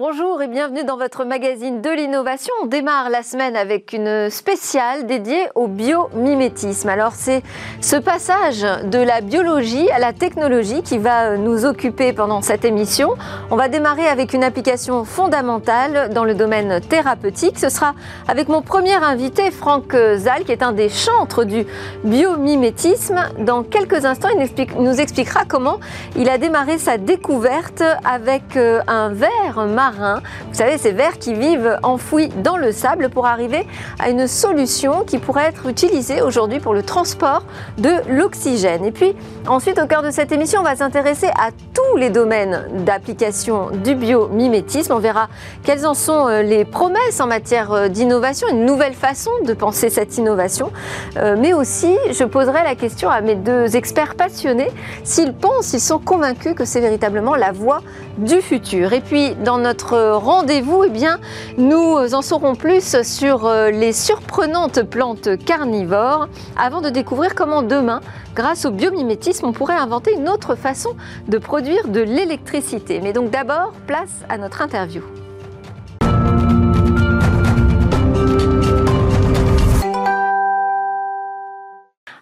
Bonjour et bienvenue dans votre magazine de l'innovation. On démarre la semaine avec une spéciale dédiée au biomimétisme. Alors c'est ce passage de la biologie à la technologie qui va nous occuper pendant cette émission. On va démarrer avec une application fondamentale dans le domaine thérapeutique. Ce sera avec mon premier invité, Franck Zal, qui est un des chantres du biomimétisme. Dans quelques instants, il nous expliquera comment il a démarré sa découverte avec euh, un verre marin vous savez, ces vers qui vivent enfouis dans le sable pour arriver à une solution qui pourrait être utilisée aujourd'hui pour le transport de l'oxygène. Et puis ensuite, au cœur de cette émission, on va s'intéresser à tous les domaines d'application du biomimétisme. On verra quelles en sont euh, les promesses en matière euh, d'innovation, une nouvelle façon de penser cette innovation. Euh, mais aussi, je poserai la question à mes deux experts passionnés s'ils pensent, s'ils sont convaincus que c'est véritablement la voie du futur. Et puis, dans notre rendez-vous, eh bien, nous en saurons plus sur euh, les surprenantes plantes carnivores avant de découvrir comment demain, grâce au biomimétisme, on pourrait inventer une autre façon de produire de l'électricité. Mais donc d'abord, place à notre interview.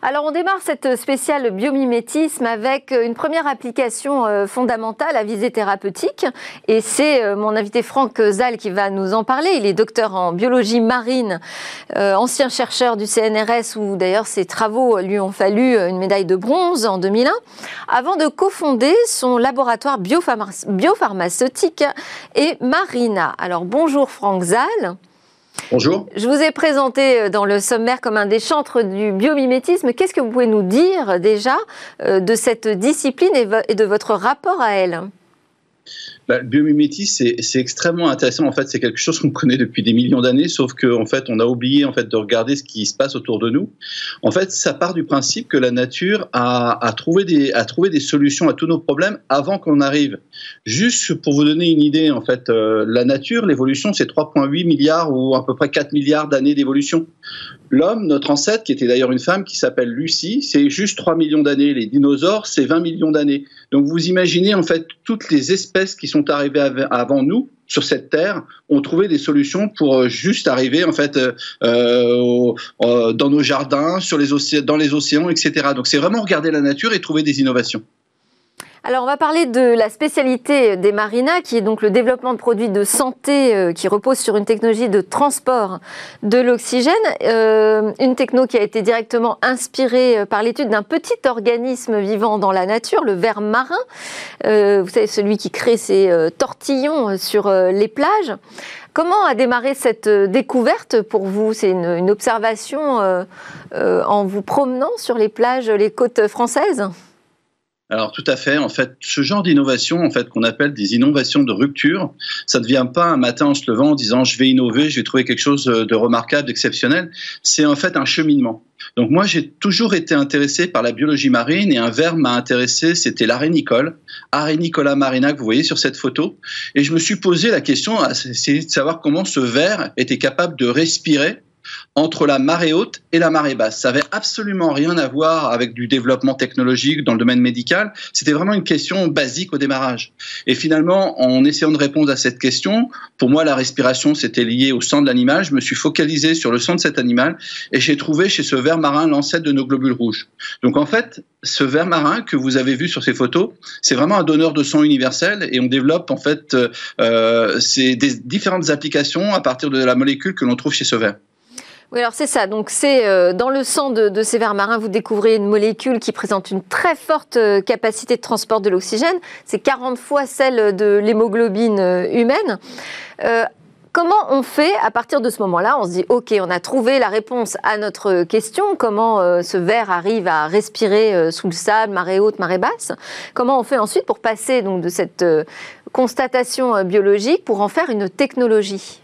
Alors on démarre cette spéciale biomimétisme avec une première application euh, fondamentale à visée thérapeutique et c'est euh, mon invité Franck Zal qui va nous en parler. Il est docteur en biologie marine, euh, ancien chercheur du CNRS où d'ailleurs ses travaux lui ont fallu une médaille de bronze en 2001 avant de cofonder son laboratoire biopharmaceutique et Marina. Alors bonjour Franck Zal. Bonjour. Je vous ai présenté euh, dans le sommaire comme un des chantres du biomimétisme. Qu'est-ce que vous pouvez nous dire déjà euh, de cette discipline et de votre rapport à elle? Bah, le biomimétisme, c'est extrêmement intéressant. En fait, c'est quelque chose qu'on connaît depuis des millions d'années, sauf qu'en en fait, on a oublié en fait de regarder ce qui se passe autour de nous. En fait, ça part du principe que la nature a, a trouvé des a trouvé des solutions à tous nos problèmes avant qu'on arrive. Juste pour vous donner une idée, en fait, euh, la nature, l'évolution, c'est 3,8 milliards ou à peu près 4 milliards d'années d'évolution. L'homme, notre ancêtre, qui était d'ailleurs une femme qui s'appelle Lucie, c'est juste 3 millions d'années. Les dinosaures, c'est 20 millions d'années. Donc vous imaginez en fait toutes les espèces qui sont arrivées avant nous sur cette terre ont trouvé des solutions pour euh, juste arriver en fait euh, euh, dans nos jardins, sur les dans les océans, etc. Donc c'est vraiment regarder la nature et trouver des innovations. Alors on va parler de la spécialité des marinas, qui est donc le développement de produits de santé euh, qui repose sur une technologie de transport de l'oxygène, euh, une techno qui a été directement inspirée euh, par l'étude d'un petit organisme vivant dans la nature, le ver marin. vous savez, celui qui crée ses tortillons sur les plages. Comment a démarré cette découverte pour vous? C'est une, une, observation en vous promenant sur les plages, les côtes françaises? Alors tout à fait. En fait, ce genre d'innovation, en fait, qu'on appelle des innovations de rupture, ça ne vient pas un matin en se levant en disant je vais innover, je vais trouver quelque chose de remarquable, d'exceptionnel. C'est en fait un cheminement. Donc moi, j'ai toujours été intéressé par la biologie marine et un verre m'a intéressé, c'était l'arénicole, Arenicola marina que vous voyez sur cette photo. Et je me suis posé la question, c'est de savoir comment ce verre était capable de respirer entre la marée haute et la marée basse. Ça avait absolument rien à voir avec du développement technologique dans le domaine médical. C'était vraiment une question basique au démarrage. Et finalement, en essayant de répondre à cette question, pour moi, la respiration, c'était lié au sang de l'animal. Je me suis focalisé sur le sang de cet animal et j'ai trouvé chez ce ver marin l'ancêtre de nos globules rouges. Donc en fait, ce ver marin que vous avez vu sur ces photos, c'est vraiment un donneur de sang universel et on développe en fait euh, des différentes applications à partir de la molécule que l'on trouve chez ce ver. Oui, alors c'est ça. Donc c'est euh, dans le sang de, ces vers marins, vous découvrez une molécule qui présente une très forte euh, capacité de transport de l'oxygène. C'est 40 fois celle de l'hémoglobine euh, humaine. Comment on fait à partir de ce moment-là? On se dit, OK, on a trouvé la réponse à notre question, comment ce ver arrive à respirer sous le sable, marée haute, marée basse? Comment on fait ensuite pour passer donc, de cette constatation biologique pour en faire une technologie?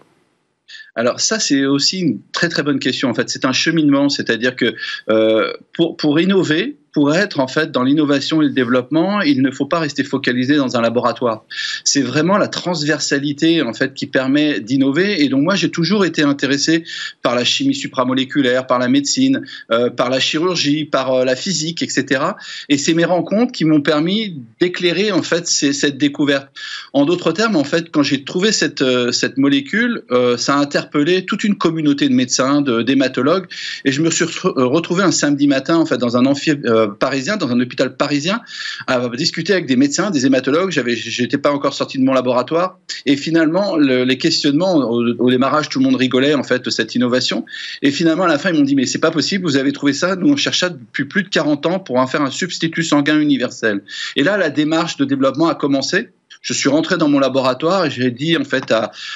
Alors ça, c'est aussi une très très bonne question. En fait, c'est un cheminement, c'est-à-dire que euh, pour, pour innover, pour être en fait dans l'innovation et le développement, il ne faut pas rester focalisé dans un laboratoire. C'est vraiment la transversalité en fait qui permet d'innover. Et donc moi j'ai toujours été intéressé par la chimie supramoléculaire, par la médecine, euh, par la chirurgie, par euh, la physique, etc. Et c'est mes rencontres qui m'ont permis d'éclairer en fait cette découverte. En d'autres termes, en fait, quand j'ai trouvé cette euh, cette molécule, ça a interpellé toute une communauté de médecins, de d'hématologues, et je me suis retrouvé un samedi matin en fait dans un amphi parisien, dans un hôpital parisien, à discuter avec des médecins, des hématologues. J'avais, j'étais pas encore sorti de mon laboratoire, et finalement les questionnements au, démarrage, tout le monde rigolait en fait de cette innovation, et finalement à la fin ils m'ont dit mais c'est pas possible, vous avez trouvé ça, nous on cherche ça depuis plus de 40 ans pour en faire un substitut sanguin universel. Et là la démarche de développement a commencé je suis rentré dans mon laboratoire et j'ai dit en fait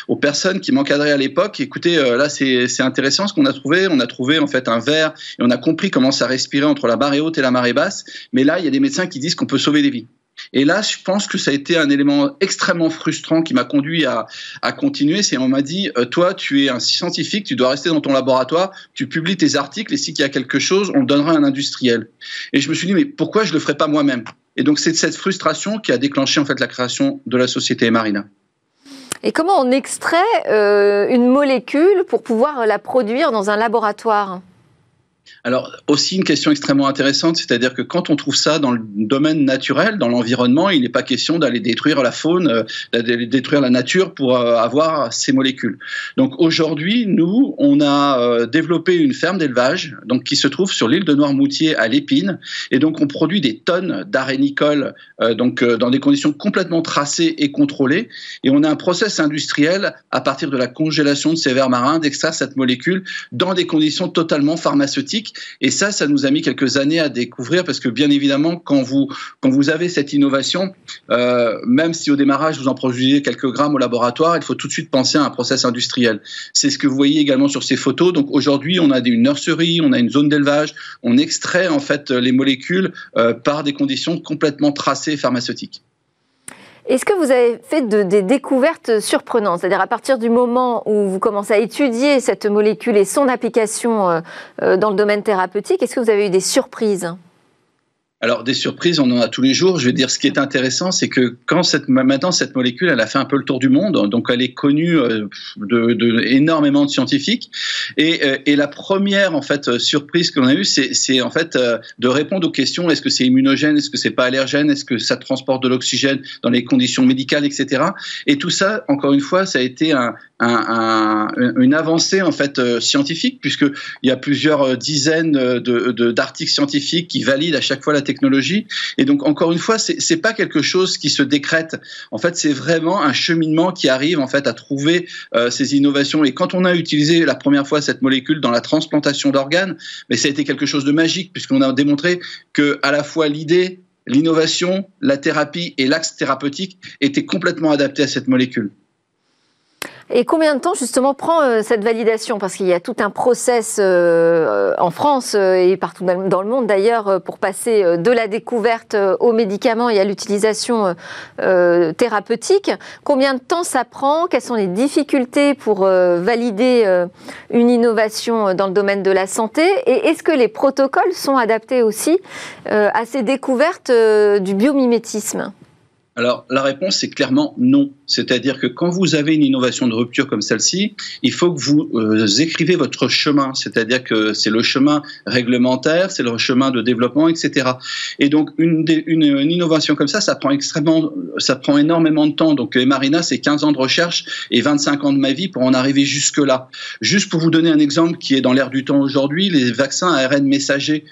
aux personnes qui m'encadraient à l'époque, écoutez, euh, là c'est intéressant ce qu'on a trouvé. On a trouvé en fait un verre et on a compris comment ça respirait entre la marée haute et la marée basse. Mais là, il y a des médecins qui disent qu'on peut sauver des vies. Et là, je pense que ça a été un élément extrêmement frustrant qui m'a conduit à, continuer. C'est on m'a dit, euh, toi, tu es un scientifique, tu dois rester dans ton laboratoire, tu publies tes articles et s'il y a quelque chose, on le donnera à un industriel. Et je me suis dit, mais pourquoi je le ferais pas moi-même? Et donc c'est cette frustration qui a déclenché en fait la création de la société Marina. Et comment on extrait euh, une molécule pour pouvoir la produire dans un laboratoire? Alors, aussi une question extrêmement intéressante, c'est-à-dire que quand on trouve ça dans le domaine naturel, dans l'environnement, il n'est pas question d'aller détruire la faune, euh, d'aller détruire la nature pour euh, avoir ces molécules. Donc aujourd'hui, nous, on a euh, développé une ferme d'élevage qui se trouve sur l'île de Noirmoutier à l'Épine, et donc on produit des tonnes d'arénicole donc dans des conditions complètement tracées et contrôlées, et on a un process industriel à partir de la congélation de ces vers marins d'extraire cette molécule dans des conditions totalement pharmaceutiques et ça, ça nous a mis quelques années à découvrir parce que bien évidemment, quand vous, quand vous avez cette innovation, euh, même si au démarrage vous en produisez quelques grammes au laboratoire, il faut tout de suite penser à un process industriel. C'est ce que vous voyez également sur ces photos. Donc aujourd'hui, on a une nurserie, on a une zone d'élevage, on extrait en fait les molécules euh, par des conditions complètement tracées pharmaceutiques. Est-ce que vous avez fait des découvertes surprenantes? C'est-à-dire à partir du moment où vous commencez à étudier cette molécule et son application euh, euh, dans le domaine thérapeutique, est-ce que vous avez eu des surprises? Alors des surprises, on en a tous les jours. Je veux dire, ce qui est intéressant, c'est que quand cette, maintenant cette molécule, elle a fait un peu le tour du monde, donc elle est connue euh, de, énormément de scientifiques. Et, euh, et, la première en fait surprise qu'on a eue, c'est en fait euh, de répondre aux questions est-ce que c'est immunogène, est-ce que c'est pas allergène, est-ce que ça transporte de l'oxygène dans les conditions médicales, etc. Et tout ça, encore une fois, ça a été un, un, une avancée en fait scientifique, puisque il y a plusieurs dizaines d'articles de, scientifiques qui valident à chaque fois la technologie. Et donc, encore une fois, c'est pas quelque chose qui se décrète. En fait, c'est vraiment un cheminement qui arrive en fait à trouver euh, ces innovations. Et quand on a utilisé la première fois cette molécule dans la transplantation d'organes, mais ça a été quelque chose de magique puisqu'on a démontré que à la fois l'idée, l'innovation, la thérapie et l'axe thérapeutique étaient complètement adaptés à cette molécule. Et combien de temps justement prend euh, cette validation? Parce qu'il y a tout un process euh, en France euh, et partout dans le monde d'ailleurs pour passer de la découverte aux médicaments et à l'utilisation thérapeutique. Combien de temps ça prend? Quelles sont les difficultés pour valider une innovation dans le domaine de la santé? Et est-ce que les protocoles sont adaptés aussi à ces découvertes du biomimétisme? Alors la réponse c'est clairement non. C'est-à-dire que quand vous avez une innovation de rupture comme celle-ci, il faut que vous euh, écrivez votre chemin. C'est-à-dire que c'est le chemin réglementaire, c'est le chemin de développement, etc. Et donc une, innovation comme ça, ça prend extrêmement, ça prend énormément de temps. Donc Marina, c'est 15 ans de recherche et 25 ans de ma vie pour en arriver jusque là. Juste pour vous donner un exemple qui est dans l'air du temps aujourd'hui, les vaccins ARN messagers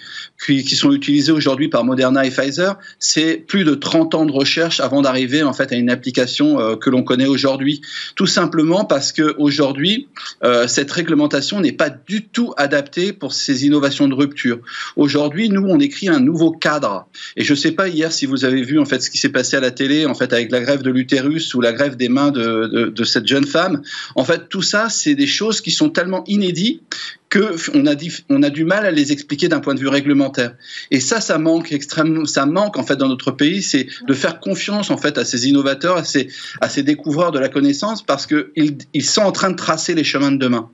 qui, qui sont utilisés aujourd'hui par Moderna et Pfizer, c'est plus de 30 ans de recherche avant d'arriver en fait à une application euh, que l'on connaît aujourd'hui. Tout simplement parce que aujourd'hui, euh, cette réglementation n'est pas du tout adaptée pour ces innovations de rupture. Aujourd'hui, nous, on écrit un nouveau cadre. Et je ne sais pas hier si vous avez vu en fait ce qui s'est passé à la télé en fait avec la grève de l'utérus ou la grève des mains de, de, de cette jeune femme. En fait, tout ça, c'est des choses qui sont tellement inédites qu'on a, on a du mal à les expliquer d'un point de vue réglementaire. Et ça, ça manque extrêmement, ça manque en fait dans notre pays, c'est de faire confiance en fait à ces innovateurs, à ces, à ces découvreurs de la connaissance, parce qu'ils ils sont en train de tracer les chemins de demain.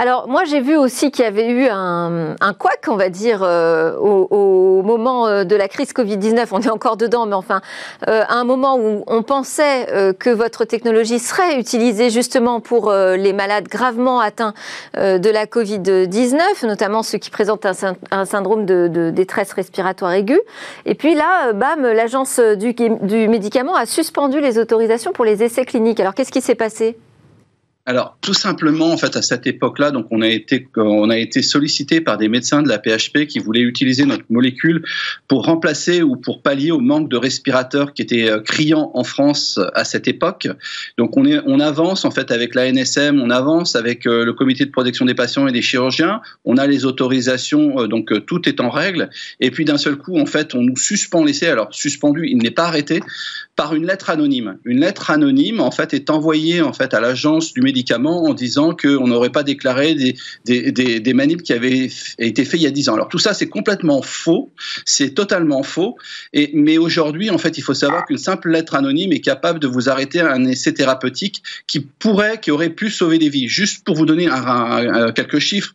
Alors moi j'ai vu aussi qu'il y avait eu un, un on va dire, euh, au, moment euh, de la crise Covid-19. On est encore dedans, mais enfin, euh, à un moment où on pensait que votre technologie serait utilisée justement pour les malades gravement atteints de la Covid-19, notamment ceux qui présentent un, syndrome de, détresse respiratoire aiguë. Et puis là, bam, l'agence du, du médicament a suspendu les autorisations pour les essais cliniques. Alors qu'est-ce qui s'est passé? Alors, tout simplement, en fait, à cette époque-là, donc on a été, on a été sollicité par des médecins de la PHP qui voulaient utiliser notre molécule pour remplacer ou pour pallier au manque de respirateurs qui était euh, criant en France à cette époque. Donc, on est, on avance en fait avec la NSM, on avance avec euh, le comité de protection des patients et des chirurgiens. On a les autorisations, euh, donc tout est en règle. Et puis d'un seul coup, en fait, on nous suspend l'essai. Alors, suspendu, il n'est pas arrêté par une lettre anonyme. Une lettre anonyme, en fait, est envoyée en fait à l'agence du médicament en disant qu'on n'aurait pas déclaré des, des, qui avaient été faits il y a 10 ans. Alors tout ça, c'est complètement faux, c'est totalement faux. Et, mais aujourd'hui, en fait, il faut savoir qu'une simple lettre anonyme est capable de vous arrêter un essai thérapeutique qui pourrait, qui aurait pu sauver des vies. Juste pour vous donner quelques chiffres,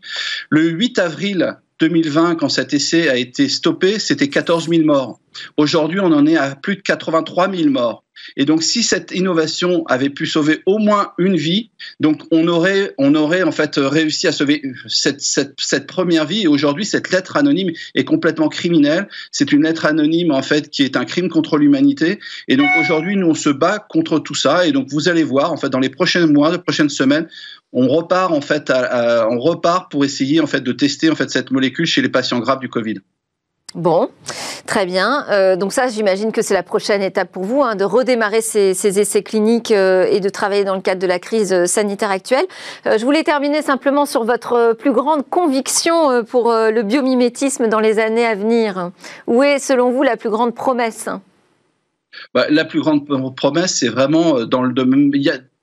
le 8 avril 2020, quand cet essai a été stoppé, c'était 14 000 morts. Aujourd'hui, on en est à plus de 83 000 morts. Et donc, si cette innovation avait pu sauver au moins une vie, donc on aurait, on aurait en fait réussi à sauver cette, première vie. Et aujourd'hui, cette lettre anonyme est complètement criminelle. C'est une lettre anonyme en fait qui est un crime contre l'humanité. Et donc aujourd'hui, nous on se bat contre tout ça. Et donc vous allez voir en fait dans les prochains mois, les prochaines semaines, on repart en fait, on repart pour essayer en fait de tester en fait cette molécule chez les patients graves du Covid. Bon, très bien. Euh, donc ça, j'imagine que c'est la prochaine étape pour vous, hein, de redémarrer ces, essais cliniques euh, et de travailler dans le cadre de la crise euh, sanitaire actuelle. je voulais terminer simplement sur votre plus grande conviction pour le biomimétisme dans les années à venir. Où est, selon vous, la plus grande promesse? Bah, la plus grande promesse, c'est vraiment dans le domaine.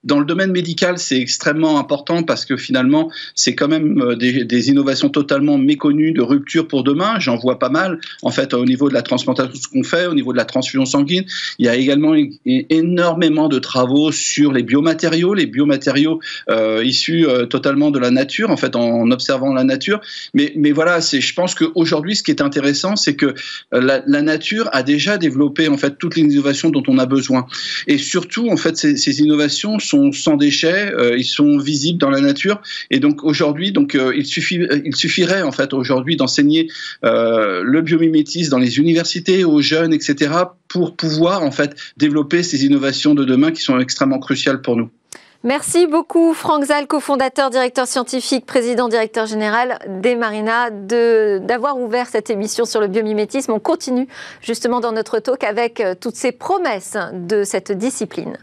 Dans le domaine médical, c'est extrêmement important parce que finalement, c'est quand même euh, des, innovations totalement méconnues de rupture pour demain. J'en vois pas mal. En fait, au niveau de la transplantation, ce qu'on fait, au niveau de la transfusion sanguine, il y a également énormément de travaux sur les biomatériaux, les biomatériaux euh, issus euh, totalement de la nature, en fait, en observant la nature. Mais, voilà, je pense qu'aujourd'hui, ce qui est intéressant, c'est que la, nature a déjà développé en fait toutes les innovations dont on a besoin. Et surtout, en fait, ces, innovations sans déchets, euh, ils sont visibles dans la nature. Et donc aujourd'hui, donc euh, il suffit, il suffirait en fait aujourd'hui d'enseigner euh, le biomimétisme dans les universités aux jeunes, etc., pour pouvoir en fait développer ces innovations de demain qui sont extrêmement cruciales pour nous. Merci beaucoup Franck Zal, cofondateur, directeur scientifique, président, directeur général des Marina, d'avoir ouvert cette émission sur le biomimétisme. On continue justement dans notre talk avec toutes ces promesses de cette discipline.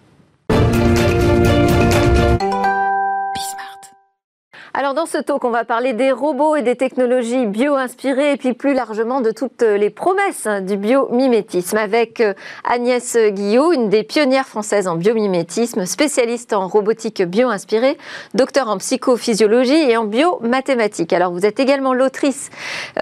Alors dans ce talk, on va parler des robots et des technologies bio-inspirées et puis plus largement de toutes les promesses du biomimétisme avec euh, Agnès Guillot, une des pionnières françaises en biomimétisme, spécialiste en robotique bio-inspirée, docteur en psychophysiologie et en biomathématiques. Alors vous êtes également l'autrice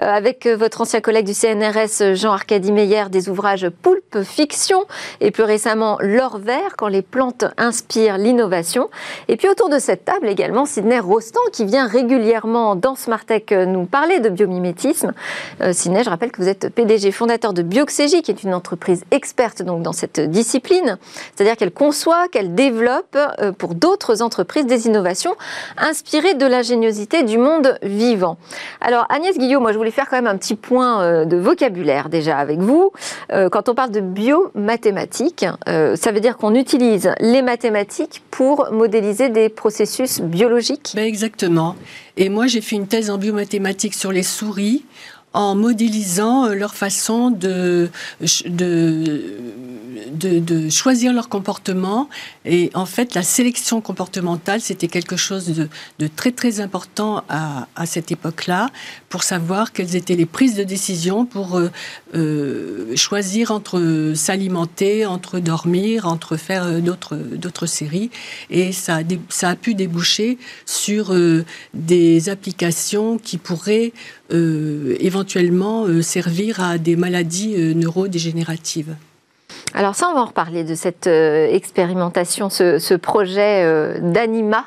euh, avec votre ancien collègue du CNRS Jean-Arcadie Meyer des ouvrages Poulpe Fiction et plus récemment L'or vert quand les plantes inspirent l'innovation. Et puis autour de cette table également Sidney Rostand qui vient régulièrement dans Smartech euh, nous parler de biomimétisme. Euh, je rappelle que vous êtes PDG fondateur de Bioxégie, qui est une entreprise experte donc dans cette discipline, c'est-à-dire qu'elle conçoit, qu'elle développe euh, pour d'autres entreprises des innovations inspirées de l'ingéniosité du monde vivant. Alors Agnès Guillaume, moi je voulais faire quand même un petit point euh, de vocabulaire déjà avec vous. Quand on parle de biomathématiques, ça veut dire qu'on utilise les mathématiques pour modéliser des processus biologiques? Ben Exactement. Et moi, j'ai fait une thèse en biomathématiques sur les souris en modélisant euh, leur façon de, de, de, choisir leur comportement. Et en fait, la sélection comportementale, c'était quelque chose de, de, très très important à, à cette époque-là pour savoir quelles étaient les prises de décision pour euh, euh, choisir entre s'alimenter, entre dormir, entre faire d'autres séries. Et ça ça a pu déboucher sur des applications qui pourraient éventuellement éventuellement euh, servir à des maladies euh, neurodégénératives. Alors ça, on va en reparler de cette euh, expérimentation, ce, projet d'Anima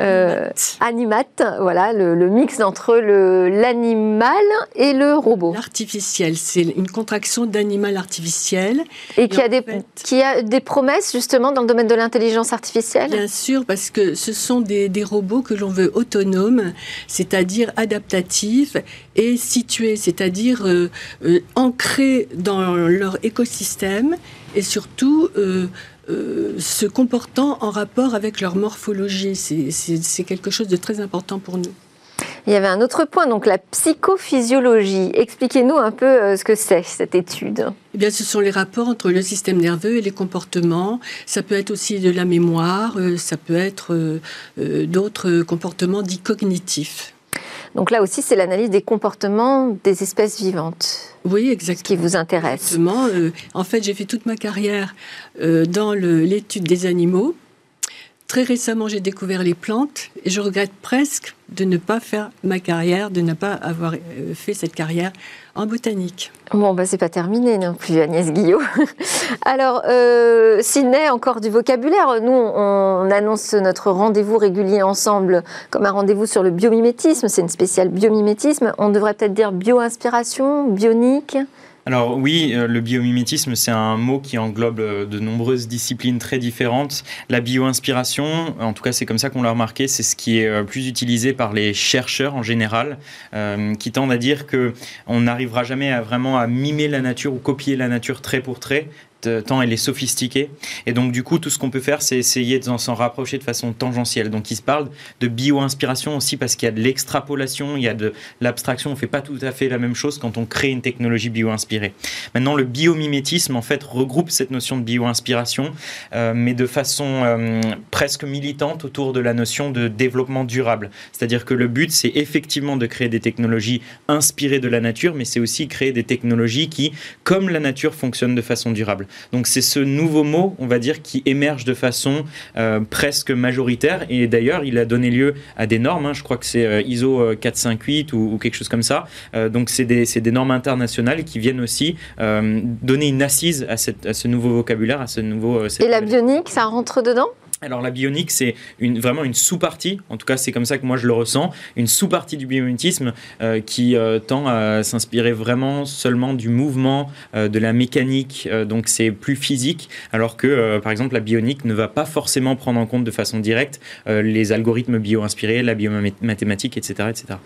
euh, Animat, voilà, le, mix entre l'animal et le robot. L'artificiel, c'est une contraction d'animal artificiel. Et, qui, a des, qui a des promesses justement dans le domaine de l'intelligence artificielle? Bien sûr, parce que ce sont des, des robots que l'on veut autonomes, c'est-à-dire adaptatifs et situés, c'est-à-dire euh, euh, ancrés dans leur écosystème et surtout euh, euh, se comportant en rapport avec leur morphologie. C'est quelque chose de très important pour nous. Il y avait un autre point, donc la psychophysiologie. Expliquez-nous un peu euh, ce que c'est, cette étude. Eh bien, ce sont les rapports entre le système nerveux et les comportements. Ça peut être aussi de la mémoire, ça peut être d'autres comportements dits cognitifs. Donc là aussi, c'est l'analyse des comportements des espèces vivantes. Oui, exactement. qui vous intéresse. Exactement. Euh, en fait, j'ai fait toute ma carrière euh, dans l'étude des animaux. Très récemment, j'ai découvert les plantes et je regrette presque de ne pas faire ma carrière, de ne pas avoir euh, fait cette carrière en botanique. Bon, bah, c'est pas terminé non plus, Agnès Guillot. Alors, euh, Sydney, encore du vocabulaire. Nous, on annonce notre rendez-vous régulier ensemble comme un rendez-vous sur le biomimétisme. C'est une spéciale biomimétisme. On devrait peut-être dire bio-inspiration, bionique. Alors oui, euh, le biomimétisme, c'est un mot qui englobe euh, de nombreuses disciplines très différentes. La bio-inspiration, en tout cas c'est comme ça qu'on l'a remarqué, c'est ce qui est euh, plus utilisé par les chercheurs en général, qui tendent à dire que on n'arrivera jamais à vraiment à mimer la nature ou copier la nature trait pour trait, tant elle est sophistiquée. Et donc, du coup, tout ce qu'on peut faire, c'est essayer de s'en rapprocher de façon tangentielle. Donc, il se parle de bio-inspiration aussi parce qu'il y a de l'extrapolation, il y a de l'abstraction. On ne fait pas tout à fait la même chose quand on crée une technologie bio-inspirée. Maintenant, le biomimétisme, en fait, regroupe cette notion de bio-inspiration, euh, mais de façon euh, presque militante autour de la notion de développement durable. C'est-à-dire que le but, c'est effectivement de créer des technologies inspirées de la nature, mais c'est aussi créer des technologies qui, comme la nature, fonctionnent de façon durable. Donc c'est ce nouveau mot, on va dire, qui émerge de façon euh, presque majoritaire. Et d'ailleurs, il a donné lieu à des normes. Hein. je crois que c'est euh, ISO 458 euh, ou, quelque chose comme ça. donc c'est des, des, normes internationales qui viennent aussi donner une assise à, cette, à, ce nouveau vocabulaire, à ce nouveau. Et la bionique, ça rentre dedans? Alors la bionique, c'est vraiment une sous-partie, en tout cas c'est comme ça que moi je le ressens, une sous-partie du biomimétisme euh, qui euh, tend à s'inspirer vraiment seulement du mouvement, euh, de la mécanique, donc c'est plus physique, alors que par exemple la bionique ne va pas forcément prendre en compte de façon directe les algorithmes bio-inspirés, la biomathématique, etc. etc.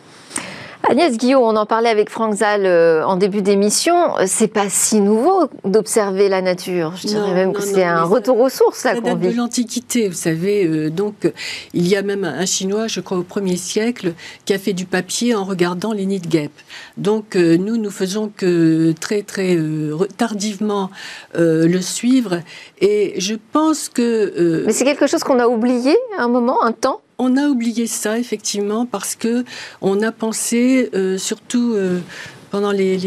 Agnès Guillaume, on en parlait avec Franck Zal euh, en début d'émission. C'est pas si nouveau d'observer la nature. Je dirais même que c'est un retour aux sources là qu'on vit. de l'Antiquité, vous savez. Euh, donc, il y a même un Chinois, je crois au 1er siècle, qui a fait du papier en regardant les nids de guêpes. Donc, euh, nous, nous faisons que très très tardivement le suivre. Et je pense que. Mais c'est quelque chose qu'on a oublié à un moment, un temps on a oublié ça effectivement parce que on a pensé euh, surtout euh, pendant les,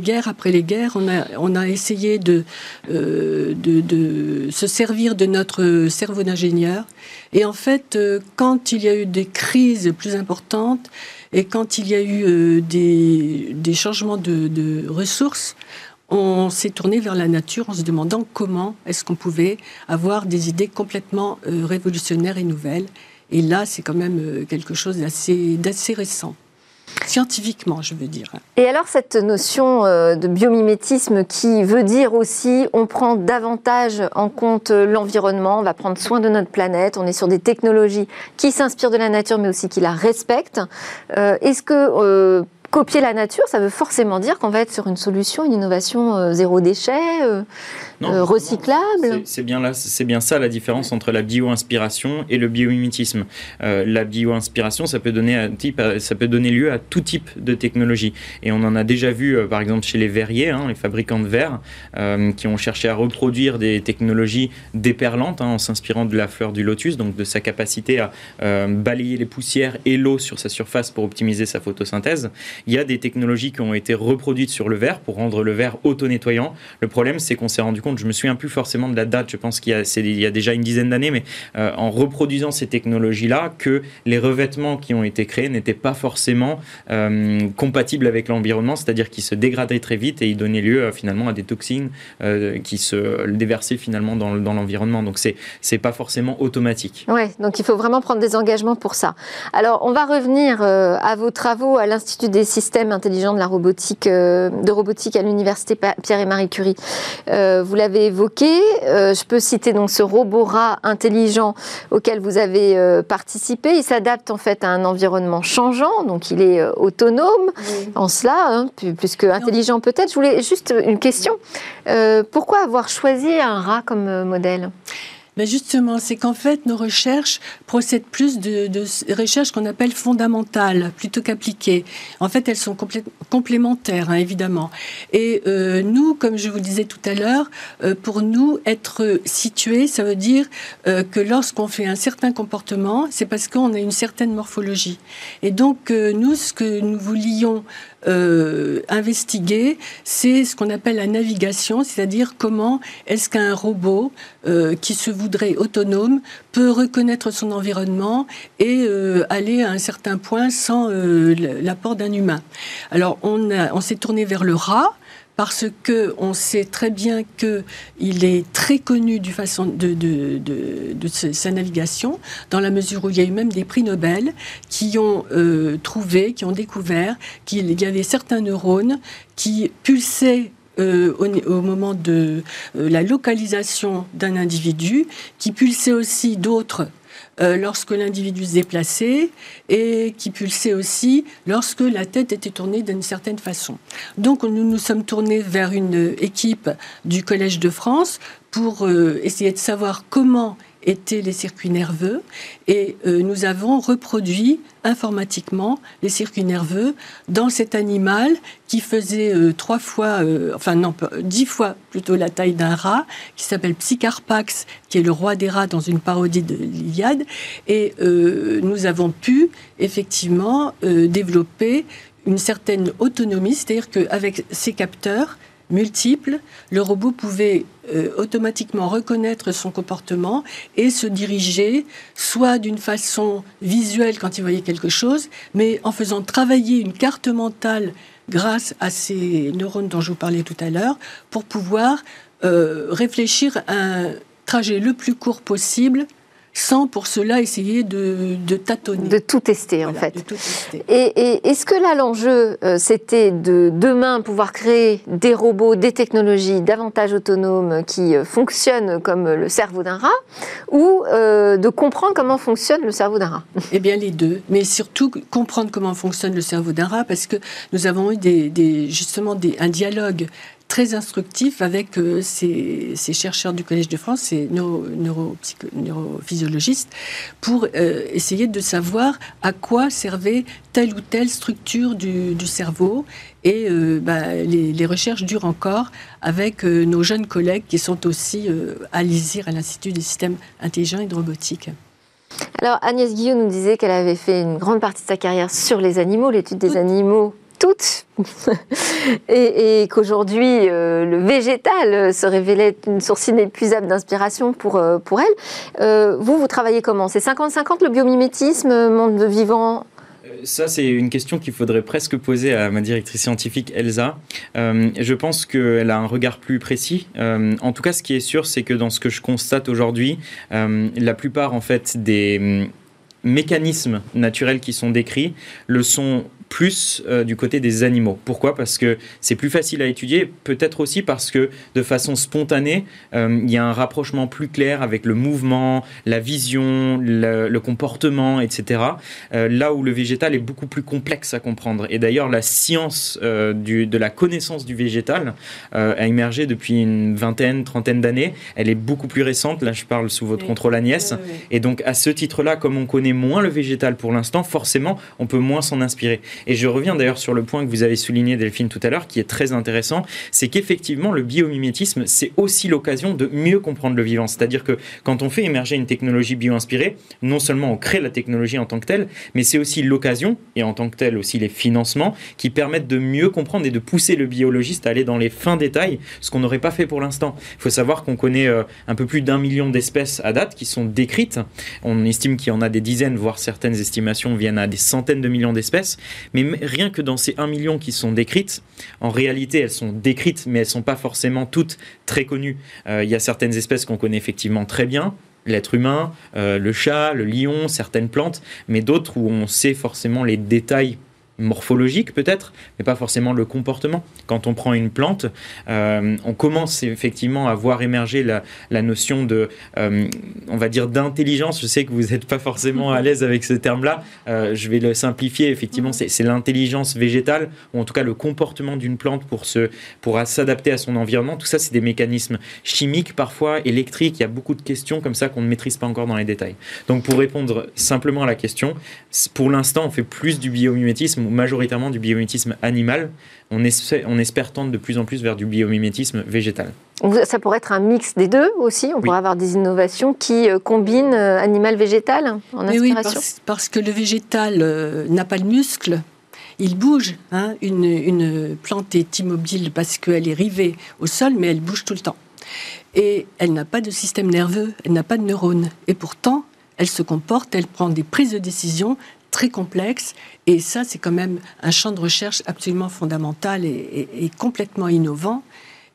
guerres, après les guerres, on a, on a essayé de, euh, de, se servir de notre cerveau d'ingénieur. Et en fait, quand il y a eu des crises plus importantes et quand il y a eu des, changements de, de ressources, on s'est tourné vers la nature en se demandant comment est-ce qu'on pouvait avoir des idées complètement révolutionnaires et nouvelles. Et là, c'est quand même euh, quelque chose d'assez récent. Scientifiquement, je veux dire. Et alors, cette notion euh, de biomimétisme qui veut dire aussi on prend davantage en compte l'environnement, on va prendre soin de notre planète, on est sur des technologies qui s'inspirent de la nature mais aussi qui la respectent. Euh, est-ce que copier la nature, ça veut forcément dire qu'on va être sur une solution, une innovation zéro déchet euh, recyclable. C'est bien là, bien ça la différence entre la bio-inspiration et le biomimétisme. Euh, la bio-inspiration, ça peut donner type, ça peut donner lieu à tout type de technologie. Et on en a déjà vu, euh, par exemple, chez les verriers, hein, les fabricants de verre, qui ont cherché à reproduire des technologies déperlantes hein, en s'inspirant de la fleur du lotus, donc de sa capacité à balayer les poussières et l'eau sur sa surface pour optimiser sa photosynthèse. Il y a des technologies qui ont été reproduites sur le verre pour rendre le verre auto-nettoyant. Le problème, c'est qu'on s'est rendu compte, je me souviens plus forcément de la date, je pense qu'il y a, déjà une dizaine d'années, mais euh, en reproduisant ces technologies-là, que les revêtements qui ont été créés n'étaient pas forcément euh, compatibles avec l'environnement, c'est-à-dire qu'ils se dégradaient très vite et ils donnaient lieu euh, finalement à des toxines qui se déversaient finalement dans, l'environnement. Donc c'est c'est pas forcément automatique. Oui, donc il faut vraiment prendre des engagements pour ça. Alors on va revenir à vos travaux à l'Institut des systèmes intelligents de la robotique, de robotique à l'université Pierre et Marie Curie. vous l'avez évoqué. je peux citer donc ce robot rat intelligent auquel vous avez euh, participé. Il s'adapte en fait à un environnement changeant, donc il est euh, autonome en cela, hein, puisque intelligent peut-être. Je voulais juste une question. Euh, pourquoi avoir choisi un rat comme modèle? Ben justement, c'est qu'en fait, nos recherches procèdent plus de, recherches qu'on appelle fondamentales plutôt qu'appliquées. En fait, elles sont complémentaires, hein, évidemment. Et euh, nous, comme je vous disais tout à l'heure, euh, pour nous, être situé, ça veut dire euh, que lorsqu'on fait un certain comportement, c'est parce qu'on a une certaine morphologie. Et donc, nous, ce que nous voulions euh, investiguer, c'est ce qu'on appelle la navigation, c'est-à-dire comment est-ce qu'un robot euh, qui se voudrait autonome peut reconnaître son environnement et euh, aller à un certain point sans l'apport d'un humain. Alors on, on s'est tourné vers le rat parce que on sait très bien qu'il est très connu du façon de, de, de, sa navigation, dans la mesure où il y a eu même des prix Nobel qui ont euh, trouvé, qui ont découvert qu'il y avait certains neurones qui pulsaient euh, au, moment de euh, la localisation d'un individu, qui pulsaient aussi d'autres euh, lorsque l'individu se déplaçait et qui pulsait aussi lorsque la tête était tournée d'une certaine façon. Donc nous nous sommes tournés vers une équipe du Collège de France pour euh, essayer de savoir comment étaient les circuits nerveux et euh, nous avons reproduit informatiquement les circuits nerveux dans cet animal qui faisait euh, trois fois, euh, enfin non, dix fois plutôt la taille d'un rat, qui s'appelle Psycharpax, qui est le roi des rats dans une parodie de l'Iliade. Et nous avons pu effectivement développer une certaine autonomie, c'est-à-dire qu'avec ces capteurs, multiples, le robot pouvait euh, automatiquement reconnaître son comportement et se diriger soit d'une façon visuelle quand il voyait quelque chose, mais en faisant travailler une carte mentale grâce à ces neurones dont je vous parlais tout à l'heure, pour pouvoir euh, réfléchir à un trajet le plus court possible sans pour cela essayer de, tâtonner. De tout tester, en fait. Et, est-ce que là, l'enjeu, euh, c'était de demain pouvoir créer des robots, des technologies davantage autonomes qui euh, fonctionnent comme le cerveau d'un rat, ou euh, de comprendre comment fonctionne le cerveau d'un rat? Eh bien, les deux. Mais surtout, comprendre comment fonctionne le cerveau d'un rat, parce que nous avons eu des, justement un dialogue très instructif avec euh, ces, chercheurs du Collège de France, ces neurophysiologistes, pour euh, essayer de savoir à quoi servait telle ou telle structure du, cerveau. Et euh, bah, les, recherches durent encore avec nos jeunes collègues qui sont aussi à l'ISIR, à l'Institut des systèmes intelligents et de robotique. Alors Agnès Guillaume nous disait qu'elle avait fait une grande partie de sa carrière sur les animaux, l'étude des animaux toutes, et, qu'aujourd'hui euh, le végétal se révélait une source inépuisable d'inspiration pour, euh, pour elle. Euh, vous, vous travaillez comment? C'est 50-50 le biomimétisme, monde vivant? Ça, c'est une question qu'il faudrait presque poser à ma directrice scientifique, Elsa. je pense qu'elle a un regard plus précis. en tout cas, ce qui est sûr, c'est que dans ce que je constate aujourd'hui, la plupart en fait des hum, mécanismes naturels qui sont décrits le sont plus euh, du côté des animaux. Pourquoi? Parce que c'est plus facile à étudier, peut-être aussi parce que de façon spontanée, euh, il y a un rapprochement plus clair avec le mouvement, la vision, le, comportement, etc. Euh, là où le végétal est beaucoup plus complexe à comprendre. Et d'ailleurs, la science du, de la connaissance du végétal a émergé depuis une vingtaine, trentaine d'années. Elle est beaucoup plus récente. Là, je parle sous votre contrôle, Agnès. Et donc, à ce titre-là, comme on connaît moins le végétal pour l'instant, forcément, on peut moins s'en inspirer. Et je reviens d'ailleurs sur le point que vous avez souligné, Delphine, tout à l'heure, qui est très intéressant, c'est qu'effectivement, le biomimétisme, c'est aussi l'occasion de mieux comprendre le vivant. C'est-à-dire que quand on fait émerger une technologie bio-inspirée, non seulement on crée la technologie en tant que telle, mais c'est aussi l'occasion, et en tant que telle aussi les financements, qui permettent de mieux comprendre et de pousser le biologiste à aller dans les fins détails, ce qu'on n'aurait pas fait pour l'instant. Il faut savoir qu'on connaît euh, un peu plus d'un million d'espèces à date qui sont décrites. On estime qu'il y en a des dizaines, voire certaines estimations viennent à des centaines de millions d'espèces. Mais rien que dans ces 1 million qui sont décrites, en réalité, elles sont décrites, mais elles ne sont pas forcément toutes très connues. Euh, il y a certaines espèces qu'on connaît effectivement très bien, l'être humain, euh, le chat, le lion, certaines plantes, mais d'autres où on sait forcément les détails morphologique peut-être, mais pas forcément le comportement. Quand on prend une plante, euh, on commence effectivement à voir émerger la, notion de, euh, on va dire, d'intelligence. Je sais que vous n'êtes pas forcément à l'aise avec ce terme-là. Euh, je vais le simplifier. Effectivement, c'est l'intelligence végétale, ou en tout cas le comportement d'une plante pour se, pour s'adapter à son environnement. Tout ça, c'est des mécanismes chimiques, parfois électriques. Il y a beaucoup de questions comme ça qu'on ne maîtrise pas encore dans les détails. Donc, pour répondre simplement à la question, pour l'instant, on fait plus du biomimétisme majoritairement du biomimétisme animal. On espère, on espère tendre de plus en plus vers du biomimétisme végétal. Ça pourrait être un mix des deux aussi. On pourrait avoir des innovations qui euh, combinent euh, animal-végétal en inspiration. Oui, parce, que le végétal euh, n'a pas de muscle. Il bouge. Hein. Une, une plante est immobile parce qu'elle est rivée au sol, mais elle bouge tout le temps. Et elle n'a pas de système nerveux, elle n'a pas de neurones. Et pourtant, elle se comporte, elle prend des prises de décision très complexe. Et ça, c'est quand même un champ de recherche absolument fondamental et, complètement innovant.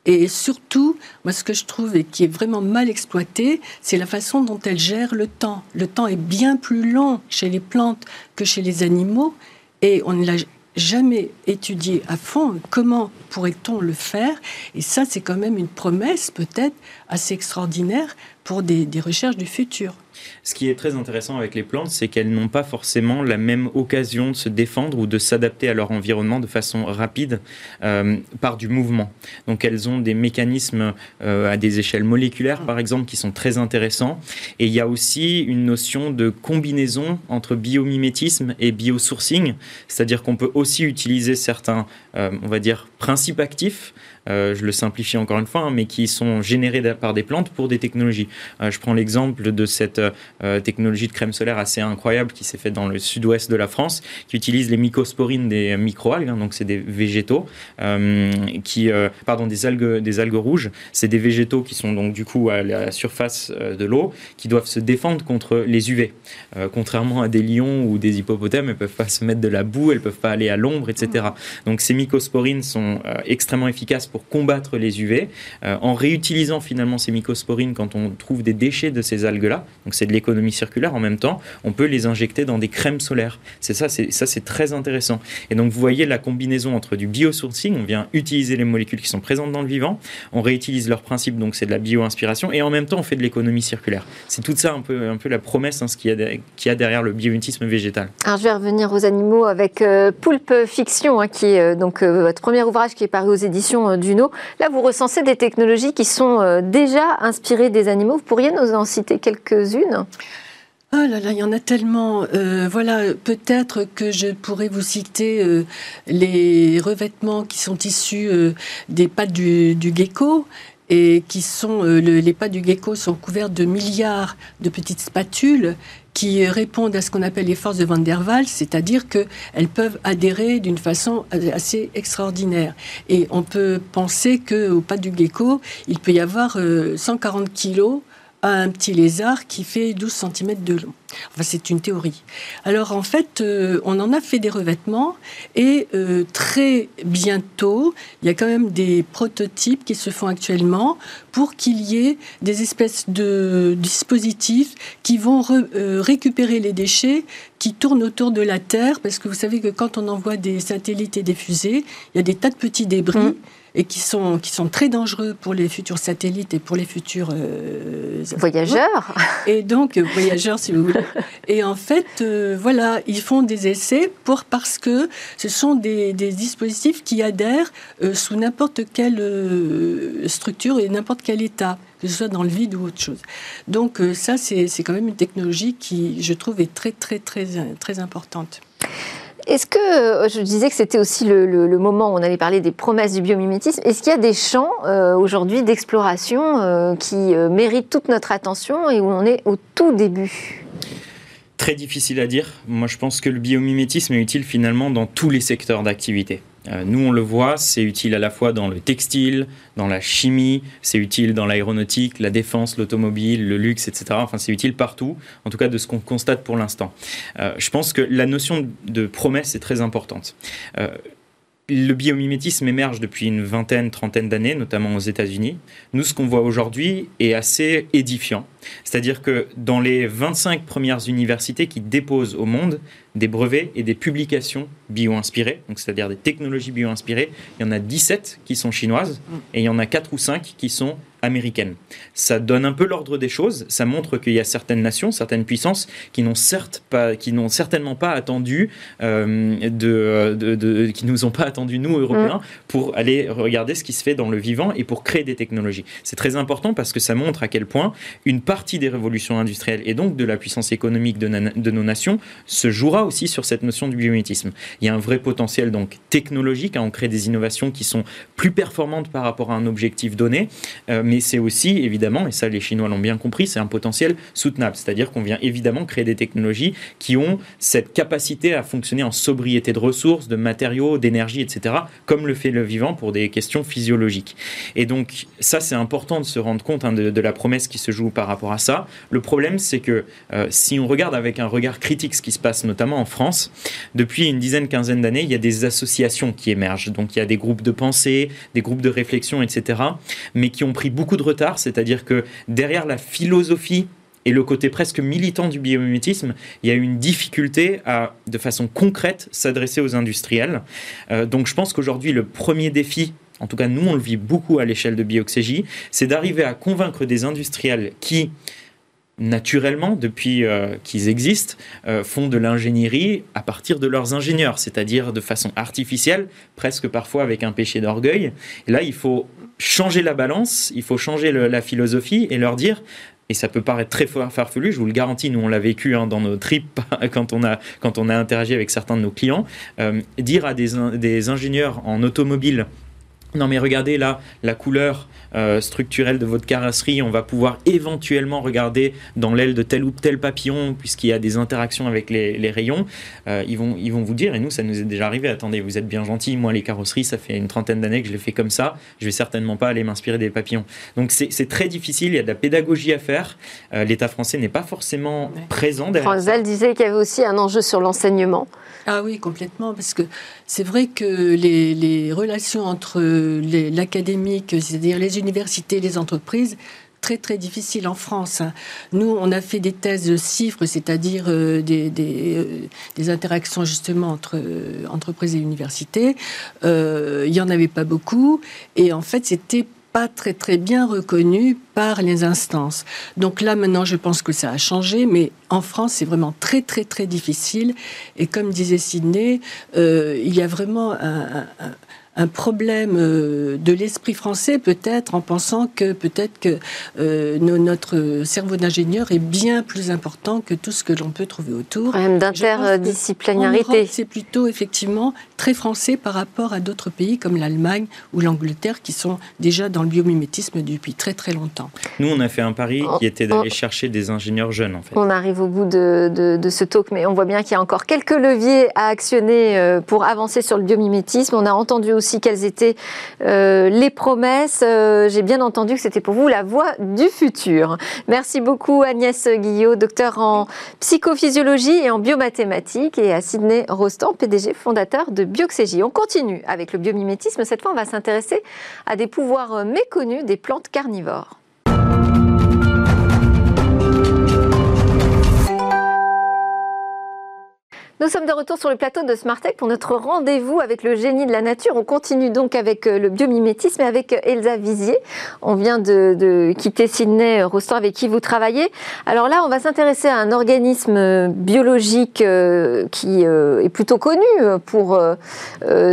Et surtout, moi, ce que je trouve et qui est vraiment mal exploité, c'est la façon dont elle gère le temps. Le temps est bien plus long chez les plantes que chez les animaux, et on ne l'a jamais étudié à fond. Comment pourrait-on le faire? Et ça, c'est quand même une promesse peut-être assez extraordinaire pour des recherches du futur. Ce qui est très intéressant avec les plantes, c'est qu'elles n'ont pas forcément la même occasion de se défendre ou de s'adapter à leur environnement de façon rapide euh, par du mouvement. Donc elles ont des mécanismes euh, à des échelles moléculaires, par exemple, qui sont très intéressants. Et il y a aussi une notion de combinaison entre biomimétisme et biosourcing, c'est-à-dire qu'on peut aussi utiliser certains, euh, on va dire, principes actifs euh, je le simplifie encore une fois, hein, mais qui sont générés par des plantes pour des technologies. Euh, je prends l'exemple de cette euh, technologie de crème solaire assez incroyable qui s'est faite dans le sud-ouest de la France, qui utilise les mycosporines des microalgues, hein, donc c'est des végétaux, qui, pardon, des algues, des algues rouges. C'est des végétaux qui sont donc du coup à la surface de l'eau, qui doivent se défendre contre les UV. contrairement à des lions ou des hippopotames, elles peuvent pas se mettre de la boue, elles peuvent pas aller à l'ombre, etc. Donc ces mycosporines sont extrêmement efficaces pour combattre les UV, euh, en réutilisant finalement ces mycosporines quand on trouve des déchets de ces algues-là. Donc c'est de l'économie circulaire en même temps. On peut les injecter dans des crèmes solaires. C'est ça, c'est ça, c'est très intéressant. Et donc vous voyez la combinaison entre du biosourcing, on vient utiliser les molécules qui sont présentes dans le vivant, on réutilise leur principe, donc c'est de la bio-inspiration, et en même temps on fait de l'économie circulaire. C'est tout ça un peu, un peu la promesse hein, ce qu'il y, a, a derrière le biomutisme végétal. Alors je vais revenir aux animaux avec euh, Poulpe Fiction, hein, qui est euh, donc votre premier ouvrage qui est paru aux éditions Là, vous recensez des technologies qui sont euh, déjà inspirées des animaux. Vous pourriez nous en citer quelques-unes? Oh là là, il y en a tellement. Euh, voilà, peut-être que je pourrais vous citer euh, les revêtements qui sont issus des pattes du, gecko les pattes du gecko sont couvertes de milliards de petites spatules qui répondent à ce qu'on appelle les forces de Van der Waals, c'est-à-dire qu'elles peuvent adhérer d'une façon assez extraordinaire. Et on peut penser qu'au pas du gecko, il peut y avoir 140 euh, kilos un petit lézard qui fait 12 cm de long. Enfin, c'est une théorie. Alors, en fait, euh, on en a fait des revêtements et euh, très bientôt, il y a quand même des prototypes qui se font actuellement pour qu'il y ait des espèces de dispositifs qui vont euh, récupérer les déchets qui tournent autour de la Terre, parce que vous savez que quand on envoie des satellites et des fusées, il y a des tas de petits débris. Mmh et qui sont, qui sont très dangereux pour les futurs satellites et pour les futurs euh, voyageurs. Et donc, euh, voyageurs, si vous voulez. Et en fait, euh, voilà, ils font des essais pour, parce que ce sont des, des dispositifs qui adhèrent sous n'importe quelle structure et n'importe quel état que ce soit dans le vide ou autre chose. Donc ça, c'est quand même une technologie qui, je trouve, est très, très, très, très importante. Est-ce que, euh, je disais que c'était aussi le, moment où on allait parler des promesses du biomimétisme, est-ce qu'il y a des champs euh, aujourd'hui d'exploration euh, qui méritent toute notre attention et où on est au tout début? Très difficile à dire. Moi, je pense que le biomimétisme est utile finalement dans tous les secteurs d'activité. Euh, nous, on le voit, c'est utile à la fois dans le textile, dans la chimie, c'est utile dans l'aéronautique, la défense, l'automobile, le luxe, etc. Enfin, c'est utile partout, en tout cas de ce qu'on constate pour l'instant. Euh, je pense que la notion de promesse est très importante. Euh, le biomimétisme émerge depuis une vingtaine, trentaine d'années, notamment aux États-Unis. Nous, ce qu'on voit aujourd'hui est assez édifiant. C'est-à-dire que dans les 25 premières universités qui déposent au monde des brevets et des publications bio-inspirées, donc c'est-à-dire des technologies bio-inspirées, il y en a 17 qui sont chinoises et il y en a 4 ou 5 qui sont américaines. Ça donne un peu l'ordre des choses, ça montre qu'il y a certaines nations, certaines puissances qui n'ont certes pas, qui n'ont certainement pas attendu euh, de, de, qui nous ont pas attendu nous Européens mm. pour aller regarder ce qui se fait dans le vivant et pour créer des technologies. C'est très important parce que ça montre à quel point une partie des révolutions industrielles et donc de la puissance économique de, de nos nations se jouera aussi sur cette notion du biométisme. Il y a un vrai potentiel donc technologique, à on crée des innovations qui sont plus performantes par rapport à un objectif donné. Euh, mais c'est aussi évidemment, et ça les Chinois l'ont bien compris, c'est un potentiel soutenable. C'est-à-dire qu'on vient évidemment créer des technologies qui ont cette capacité à fonctionner en sobriété de ressources, de matériaux, d'énergie, etc., comme le fait le vivant pour des questions physiologiques. Et donc ça, c'est important de se rendre compte hein, de, la promesse qui se joue par rapport à ça. Le problème, c'est que euh, si on regarde avec un regard critique ce qui se passe notamment en France, depuis une dizaine, quinzaine d'années, il y a des associations qui émergent. Donc il y a des groupes de pensée, des groupes de réflexion, etc., mais qui ont pris beaucoup de retard, c'est-à-dire que derrière la philosophie et le côté presque militant du biomimétisme, il y a une difficulté à, de façon concrète, s'adresser aux industriels. Euh, donc je pense qu'aujourd'hui, le premier défi en tout cas nous on le vit beaucoup à l'échelle de Bioxégie, c'est d'arriver à convaincre des industriels qui naturellement, depuis euh, qu'ils existent, euh, font de l'ingénierie à partir de leurs ingénieurs, c'est-à-dire de façon artificielle, presque parfois avec un péché d'orgueil. Là, il faut changer la balance, il faut changer la philosophie et leur dire et ça peut paraître très farfelu, je vous le garantis, nous on l'a vécu hein, dans nos trips quand on, a, quand on a interagi avec certains de nos clients, euh, dire à des, des ingénieurs en automobile non mais regardez là la couleur euh, structurelle de votre carrosserie, on va pouvoir éventuellement regarder dans l'aile de tel ou tel papillon puisqu'il y a des interactions avec les, rayons. Euh, ils, vont, ils vont vous dire, et nous ça nous est déjà arrivé, attendez vous êtes bien gentil, moi les carrosseries ça fait une trentaine d'années que je les fais comme ça, je vais certainement pas aller m'inspirer des papillons. Donc c'est très difficile, il y a de la pédagogie à faire, euh, l'État français n'est pas forcément présent derrière. Franck disait qu'il y avait aussi un enjeu sur l'enseignement. Ah oui, complètement, parce que c'est vrai que les, relations entre l'académique, c'est-à-dire les universités, les entreprises, très très difficiles en France. Nous, on a fait des thèses de chiffres, c'est-à-dire euh, des, euh, des, interactions justement entre euh, entreprises et universités. il n'y en avait pas beaucoup, et en fait, c'était pas très très bien reconnu par les instances. Donc là maintenant je pense que ça a changé, mais en France c'est vraiment très très très difficile. Et comme disait Sidney, il y a vraiment un problème euh, de l'esprit français, peut-être, en pensant que peut-être que euh, notre cerveau d'ingénieur est bien plus important que tout ce que l'on peut trouver autour. Problème d'interdisciplinarité. C'est plutôt effectivement très français par rapport à d'autres pays comme l'Allemagne ou l'Angleterre qui sont déjà dans le biomimétisme depuis très très longtemps. Nous, on a fait un pari qui était d'aller chercher des ingénieurs jeunes, en fait. On arrive au bout de, de ce talk, mais on voit bien qu'il y a encore quelques leviers à actionner euh, pour avancer sur le biomimétisme. On a entendu aussi quelles étaient euh, les promesses. Euh, j'ai bien entendu que c'était pour vous la voie du futur. Merci beaucoup Agnès Guillot, docteur en psychophysiologie et en biomathématiques, et à Sydney Rostand, PDG fondateur de Bioxégie. On continue avec le biomimétisme. Cette fois, on va s'intéresser à des pouvoirs méconnus des plantes carnivores. Nous sommes de retour sur le plateau de Smartech pour notre rendez-vous avec le génie de la nature. On continue donc avec euh, le biomimétisme et avec euh, Elsa Vizier. On vient de, quitter Sydney, euh, Rostand, avec qui vous travaillez. Alors là, on va s'intéresser à un organisme biologique qui est plutôt connu pour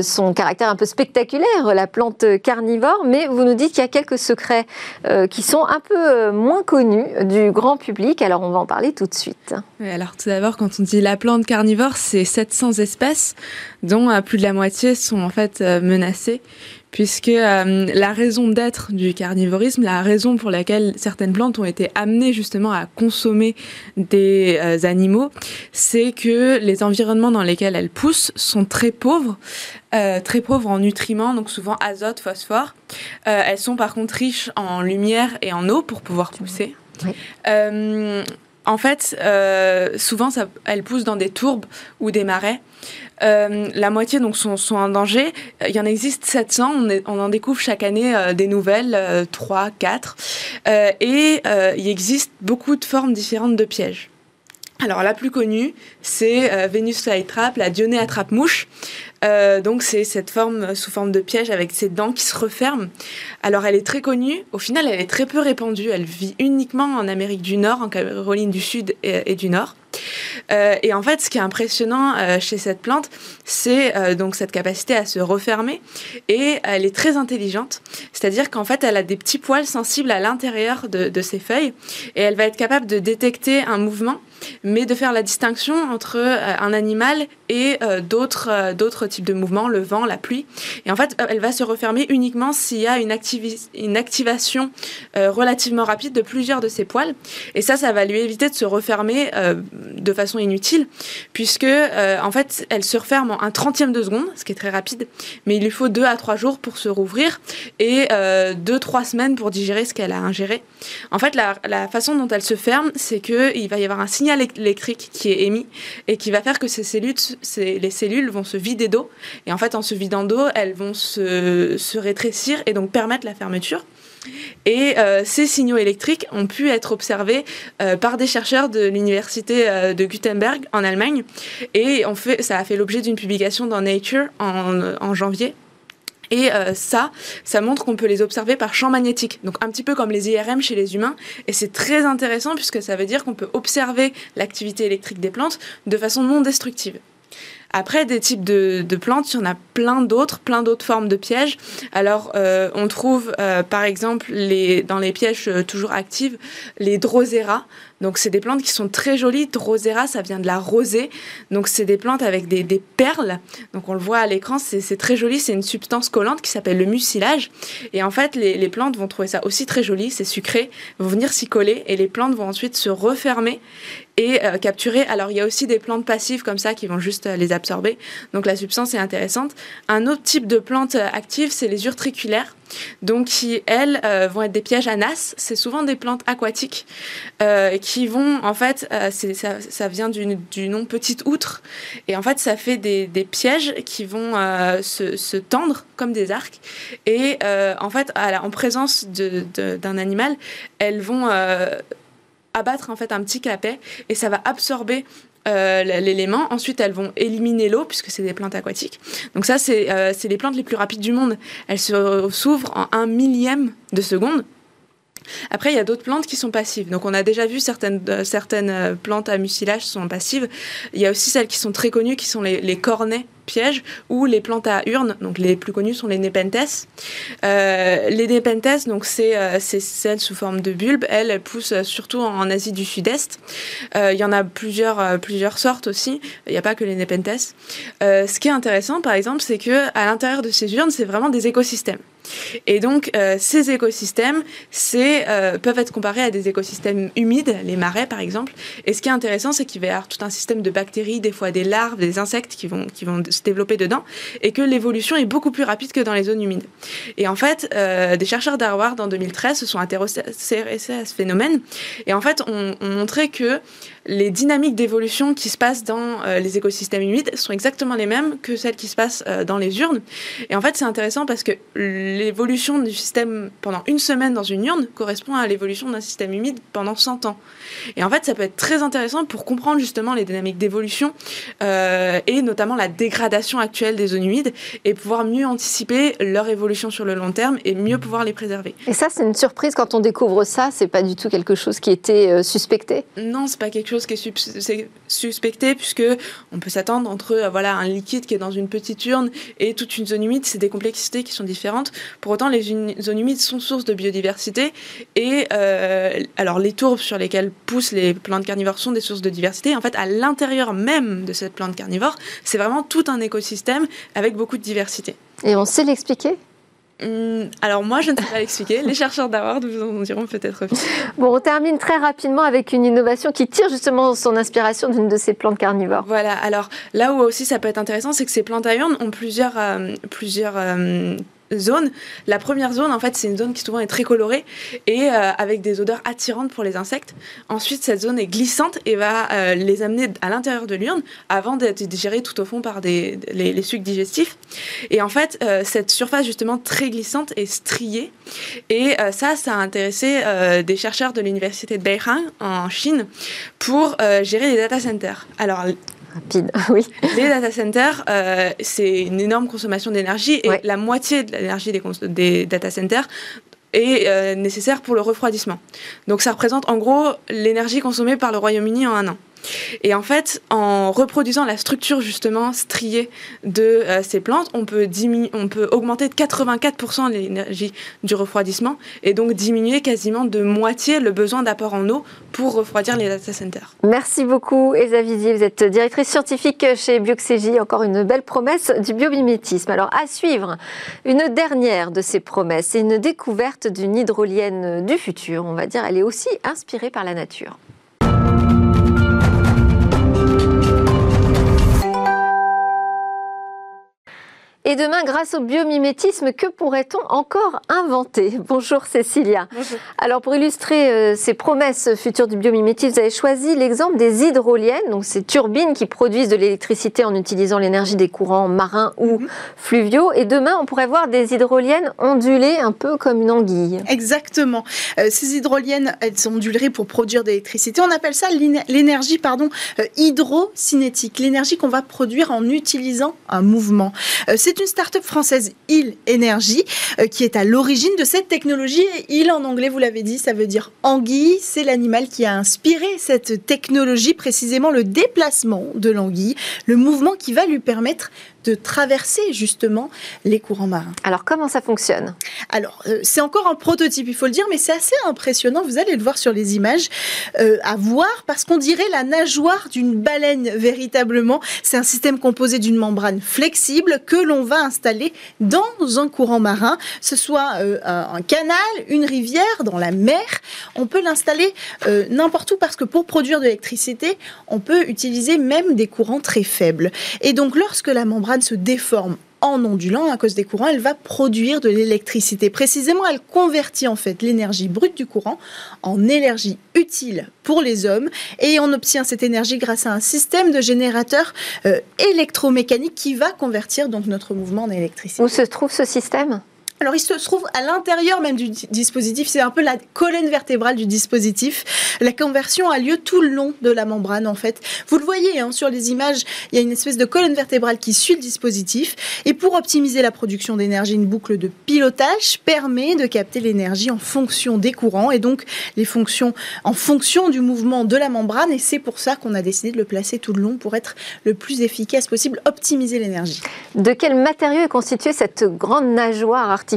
son caractère un peu spectaculaire, la plante carnivore. Mais vous nous dites qu'il y a quelques secrets qui sont un peu moins connus du grand public. Alors on va en parler tout de suite. alors tout d'abord, quand on dit la plante carnivore, c'est 700 espèces, dont plus de la moitié sont en fait menacées puisque euh, la raison d'être du carnivorisme, la raison pour laquelle certaines plantes ont été amenées justement à consommer des euh, animaux, c'est que les environnements dans lesquels elles poussent sont très pauvres, euh, très pauvres en nutriments, donc souvent azote, phosphore. elles sont par contre riches en lumière et en eau pour pouvoir pousser. En fait, souvent, ça, elles poussent dans des tourbes ou des marais. Euh, la moitié sont, en danger. Il y en existe 700. On, en découvre chaque année euh, des nouvelles, 3, 4. Euh, et il existe beaucoup de formes différentes de pièges. Alors la plus connue, c'est Venus flytrap, la Dionée attrape-mouche. Donc c'est cette forme sous forme de piège avec ses dents qui se referment. Alors elle est très connue, au final elle est très peu répandue, elle vit uniquement en Amérique du Nord, en Caroline du Sud et du Nord. Euh, et en fait, ce qui est impressionnant euh, chez cette plante, c'est euh, donc cette capacité à se refermer et elle est très intelligente. C'est-à-dire qu'en fait, elle a des petits poils sensibles à l'intérieur de, ses feuilles et elle va être capable de détecter un mouvement mais de faire la distinction entre un animal et d'autres types de mouvements, le vent, la pluie. Et en fait, elle va se refermer uniquement s'il y a une activation relativement rapide de plusieurs de ses poils. Et ça, ça va lui éviter de se refermer de façon inutile, puisque euh, en fait, elle se referme en un trentième de seconde, ce qui est très rapide, mais il lui faut deux à trois jours pour se rouvrir et euh, deux trois semaines pour digérer ce qu'elle a ingéré. En fait, la, façon dont elle se ferme, c'est que il va y avoir un signal électrique qui est émis et qui va faire que ces cellules, les cellules vont se vider d'eau et en fait, en se vidant d'eau, elles vont se, se rétrécir et donc permettre la fermeture. Et euh, ces signaux électriques ont pu être observés euh, par des chercheurs de l'université euh, de Gutenberg en Allemagne. Et ça a fait l'objet d'une publication dans Nature en, en janvier. Et ça, ça montre qu'on peut les observer par champ magnétique, donc un petit peu comme les IRM chez les humains. Et c'est très intéressant puisque ça veut dire qu'on peut observer l'activité électrique des plantes de façon non destructive. Après, des types de, plantes, il y en a plein d'autres, plein d'autres formes de pièges. Alors, euh, on trouve euh, par exemple les, dans les pièges euh, toujours actives les drosera. Donc, c'est des plantes qui sont très jolies. Drosera, ça vient de la rosée. Donc, c'est des plantes avec des, des, perles. Donc, on le voit à l'écran, c'est très joli. C'est une substance collante qui s'appelle le mucilage. Et en fait, les, les, plantes vont trouver ça aussi très joli. C'est sucré, vont venir s'y coller et les plantes vont ensuite se refermer et euh, capturer. Alors il y a aussi des plantes passives comme ça qui vont juste euh, les absorber. Donc la substance est intéressante. Un autre type de plante euh, active, c'est les urtriculaires. Donc qui, elles, vont être des pièges à nas. C'est souvent des plantes aquatiques qui vont, en fait, ça, ça, vient du, nom petite outre. Et en fait, ça fait des, pièges qui vont se, tendre comme des arcs. Et en fait, en présence d'un animal, elles vont abattre en fait un petit clapet et ça va absorber euh, l'élément. Ensuite, elles vont éliminer l'eau puisque c'est des plantes aquatiques. Donc ça, c'est euh, les plantes les plus rapides du monde. Elles s'ouvrent en un millième de seconde. Après, il y a d'autres plantes qui sont passives. Donc, on a déjà vu certaines, euh, certaines plantes à mucilage sont passives. Il y a aussi celles qui sont très connues, qui sont les cornets pièges ou les plantes à urnes. Donc les plus connues sont les Nepenthes. Euh, les Nepenthes, donc c'est euh, celles sous forme de bulbe. Elles, poussent surtout en, Asie du Sud-Est. Euh, il y en a plusieurs, plusieurs sortes aussi. Il n'y a pas que les Nepenthes. ce qui est intéressant, par exemple, c'est que à l'intérieur de ces urnes, c'est vraiment des écosystèmes. Et donc, euh, ces écosystèmes euh, peuvent être comparés à des écosystèmes humides, les marais par exemple. Et ce qui est intéressant, c'est qu'il va y avoir tout un système de bactéries, des fois des larves, des insectes qui vont, qui vont se développer dedans, et que l'évolution est beaucoup plus rapide que dans les zones humides. Et en fait, euh, des chercheurs d'Harvard en 2013 se sont intéressés à ce phénomène, et en fait, ont on montré que les dynamiques d'évolution qui se passent dans euh, les écosystèmes humides sont exactement les mêmes que celles qui se passent euh, dans les urnes. Et en fait, c'est intéressant parce que l'évolution du système pendant une semaine dans une urne correspond à l'évolution d'un système humide pendant 100 ans. Et en fait, ça peut être très intéressant pour comprendre justement les dynamiques d'évolution et notamment la dégradation dégradation actuelle des zones humides et pouvoir mieux anticiper leur évolution sur le long terme et mieux pouvoir les préserver. Et ça, c'est une surprise quand on découvre ça. C'est pas du tout quelque chose qui était euh, suspecté? Non, c'est pas quelque chose qui est, suspecté puisque on peut s'attendre entre euh, voilà un liquide qui est dans une petite urne et toute une zone humide. C'est des complexités qui sont différentes. Pour autant, les zones humides sont source de biodiversité et euh, alors les tourbes sur lesquelles poussent les plantes carnivores sont des sources de diversité. En fait, à l'intérieur même de cette plante carnivore, c'est vraiment tout un écosystème avec beaucoup de diversité. Et on sait l'expliquer hum, alors moi, je ne sais pas l'expliquer. Les chercheurs d'Harvard vous en diront peut-être plus. Bon, on termine très rapidement avec une innovation qui tire justement son inspiration d'une de ces plantes carnivores. Voilà. Alors là où aussi ça peut être intéressant, c'est que ces plantes à urnes ont plusieurs, euh, plusieurs euh, zones. La première zone, en fait, c'est une zone qui souvent est très colorée et euh, avec des odeurs attirantes pour les insectes. Ensuite, cette zone est glissante et va euh, les amener à l'intérieur de l'urne avant d'être digérée tout au fond par des, les, sucs digestifs. Et en fait, euh, cette surface justement très glissante est striée. Et ça, ça a intéressé des chercheurs de l'université de Beihang en Chine pour gérer les data centers. Alors, Rapide, oui. Les data centers, euh, c'est une énorme consommation d'énergie et la moitié de l'énergie des, des, data centers est euh, nécessaire pour le refroidissement. Donc ça représente en gros l'énergie consommée par le Royaume-Uni en un an. Et en fait, en reproduisant la structure justement striée de euh, ces plantes, on peut, on peut augmenter de 84% l'énergie du refroidissement et donc diminuer quasiment de moitié le besoin d'apport en eau pour refroidir les data centers. Merci beaucoup Elsa Vizier, vous êtes directrice scientifique chez Bioxégie, encore une belle promesse du biomimétisme. Alors à suivre, une dernière de ces promesses, c'est une découverte d'une hydrolienne du futur, on va dire, elle est aussi inspirée par la nature. Et demain, grâce au biomimétisme, que pourrait-on encore inventer? Bonjour Cécilia. Bonjour. Alors pour illustrer euh, ces promesses futures du biomimétisme, vous avez choisi l'exemple des hydroliennes, donc ces turbines qui produisent de l'électricité en utilisant l'énergie des courants marins ou mhm. fluviaux. Et demain, on pourrait voir des hydroliennes ondulées un peu comme une anguille. Exactement. Euh, ces hydroliennes, elles onduleraient pour produire de l'électricité. On appelle ça l'énergie pardon euh, hydrocinétique, l'énergie qu'on va produire en utilisant un mouvement. c'est une start-up française, Il Energy, euh, qui est à l'origine de cette technologie. Il, en anglais, vous l'avez dit, ça veut dire anguille. C'est l'animal qui a inspiré cette technologie, précisément le déplacement de l'anguille, le mouvement qui va lui permettre de traverser justement les courants marins. Alors comment ça fonctionne? Alors euh, c'est encore un prototype, il faut le dire, mais c'est assez impressionnant. Vous allez le voir sur les images euh, à voir parce qu'on dirait la nageoire d'une baleine véritablement. C'est un système composé d'une membrane flexible que l'on va installer dans un courant marin, ce soit euh, un canal, une rivière, dans la mer. On peut l'installer n'importe où parce que pour produire de l'électricité, on peut utiliser même des courants très faibles. Et donc lorsque la membrane se déforme en ondulant à cause des courants, elle va produire de l'électricité. Précisément, elle convertit en fait l'énergie brute du courant en énergie utile pour les hommes et on obtient cette énergie grâce à un système de générateur euh, électromécanique qui va convertir donc notre mouvement en électricité. Où se trouve ce système? Alors, il se trouve à l'intérieur même du dispositif. C'est un peu la colonne vertébrale du dispositif. La conversion a lieu tout le long de la membrane, en fait. Vous le voyez hein, sur les images, il y a une espèce de colonne vertébrale qui suit le dispositif. Et pour optimiser la production d'énergie, une boucle de pilotage permet de capter l'énergie en fonction des courants et donc les fonctions en fonction du mouvement de la membrane. Et c'est pour ça qu'on a décidé de le placer tout le long pour être le plus efficace possible, optimiser l'énergie. De quel matériau est constituée cette grande nageoire artificielle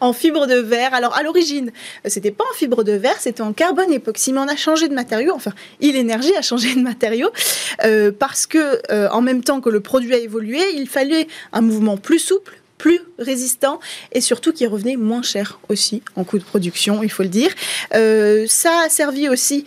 en fibre de verre. Alors à l'origine, c'était pas en fibre de verre, c'était en carbone époxy, mais on a changé de matériau. Enfin, il énergie a changé de matériau euh, parce que euh, en même temps que le produit a évolué, il fallait un mouvement plus souple, plus résistant et surtout qui revenait moins cher aussi en coût de production, il faut le dire. Euh, ça a servi aussi,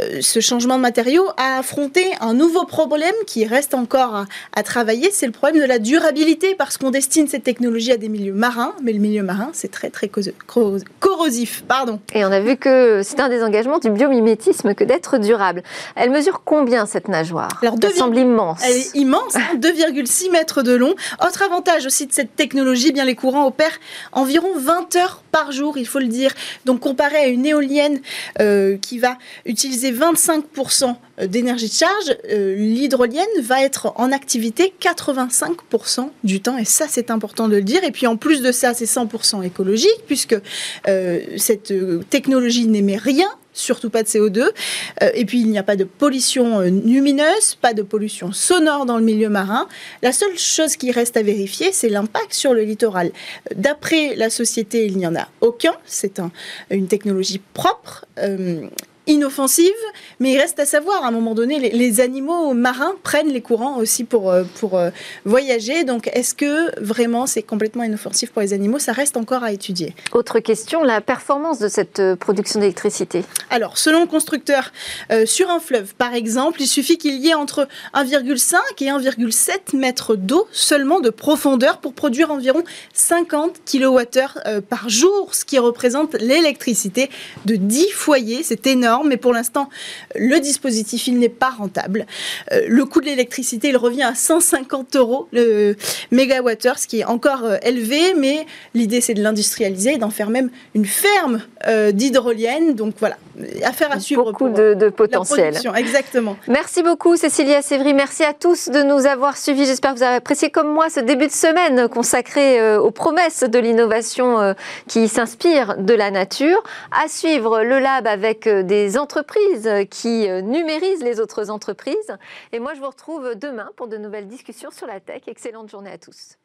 euh, ce changement de matériaux, à affronter un nouveau problème qui reste encore à, travailler, c'est le problème de la durabilité parce qu'on destine cette technologie à des milieux marins, mais le milieu marin, c'est très très corrosif. Pardon. Et on a vu que c'est un des engagements du biomimétisme que d'être durable. Elle mesure combien cette nageoire? Alors, Elle semble immense. Elle est immense, 2,6 hein, mètres de long. Autre avantage aussi de cette technologie, les courants opèrent environ 20 heures par jour, il faut le dire. Donc, comparé à une éolienne euh, qui va utiliser 25% d'énergie de charge, euh, l'hydrolienne va être en activité 85% du temps. Et ça, c'est important de le dire. Et puis, en plus de ça, c'est 100% écologique, puisque euh, cette technologie n'émet rien surtout pas de CO2. Euh, et puis, il n'y a pas de pollution euh, lumineuse, pas de pollution sonore dans le milieu marin. La seule chose qui reste à vérifier, c'est l'impact sur le littoral. D'après la société, il n'y en a aucun. C'est une technologie propre. Euh, inoffensive, mais il reste à savoir, à un moment donné, les, animaux marins prennent les courants aussi pour, euh, pour euh, voyager. Donc, est-ce que vraiment c'est complètement inoffensif pour les animaux? Ça reste encore à étudier. Autre question, la performance de cette euh, production d'électricité? Alors, selon le constructeur, sur un fleuve, par exemple, il suffit qu'il y ait entre 1,5 et 1,7 mètres d'eau seulement de profondeur pour produire environ 50 kWh par jour, ce qui représente l'électricité de 10 foyers. C'est énorme mais pour l'instant, le dispositif, il n'est pas rentable. Euh, le coût de l'électricité, il revient à 150 euros le mégawattheure, ce qui est encore euh, élevé, mais l'idée, c'est de l'industrialiser et d'en faire même une ferme euh, d'hydrolienne. Donc voilà, affaire à suivre. Beaucoup de, de potentiel. exactement. Merci beaucoup, Cécilia Sévry. Merci à tous de nous avoir suivis. J'espère que vous avez apprécié comme moi ce début de semaine consacré aux promesses de l'innovation qui s'inspire de la nature. À suivre le lab avec des entreprises qui euh, numérisent les autres entreprises. Et moi, je vous retrouve demain pour de nouvelles discussions sur la tech. Excellente journée à tous.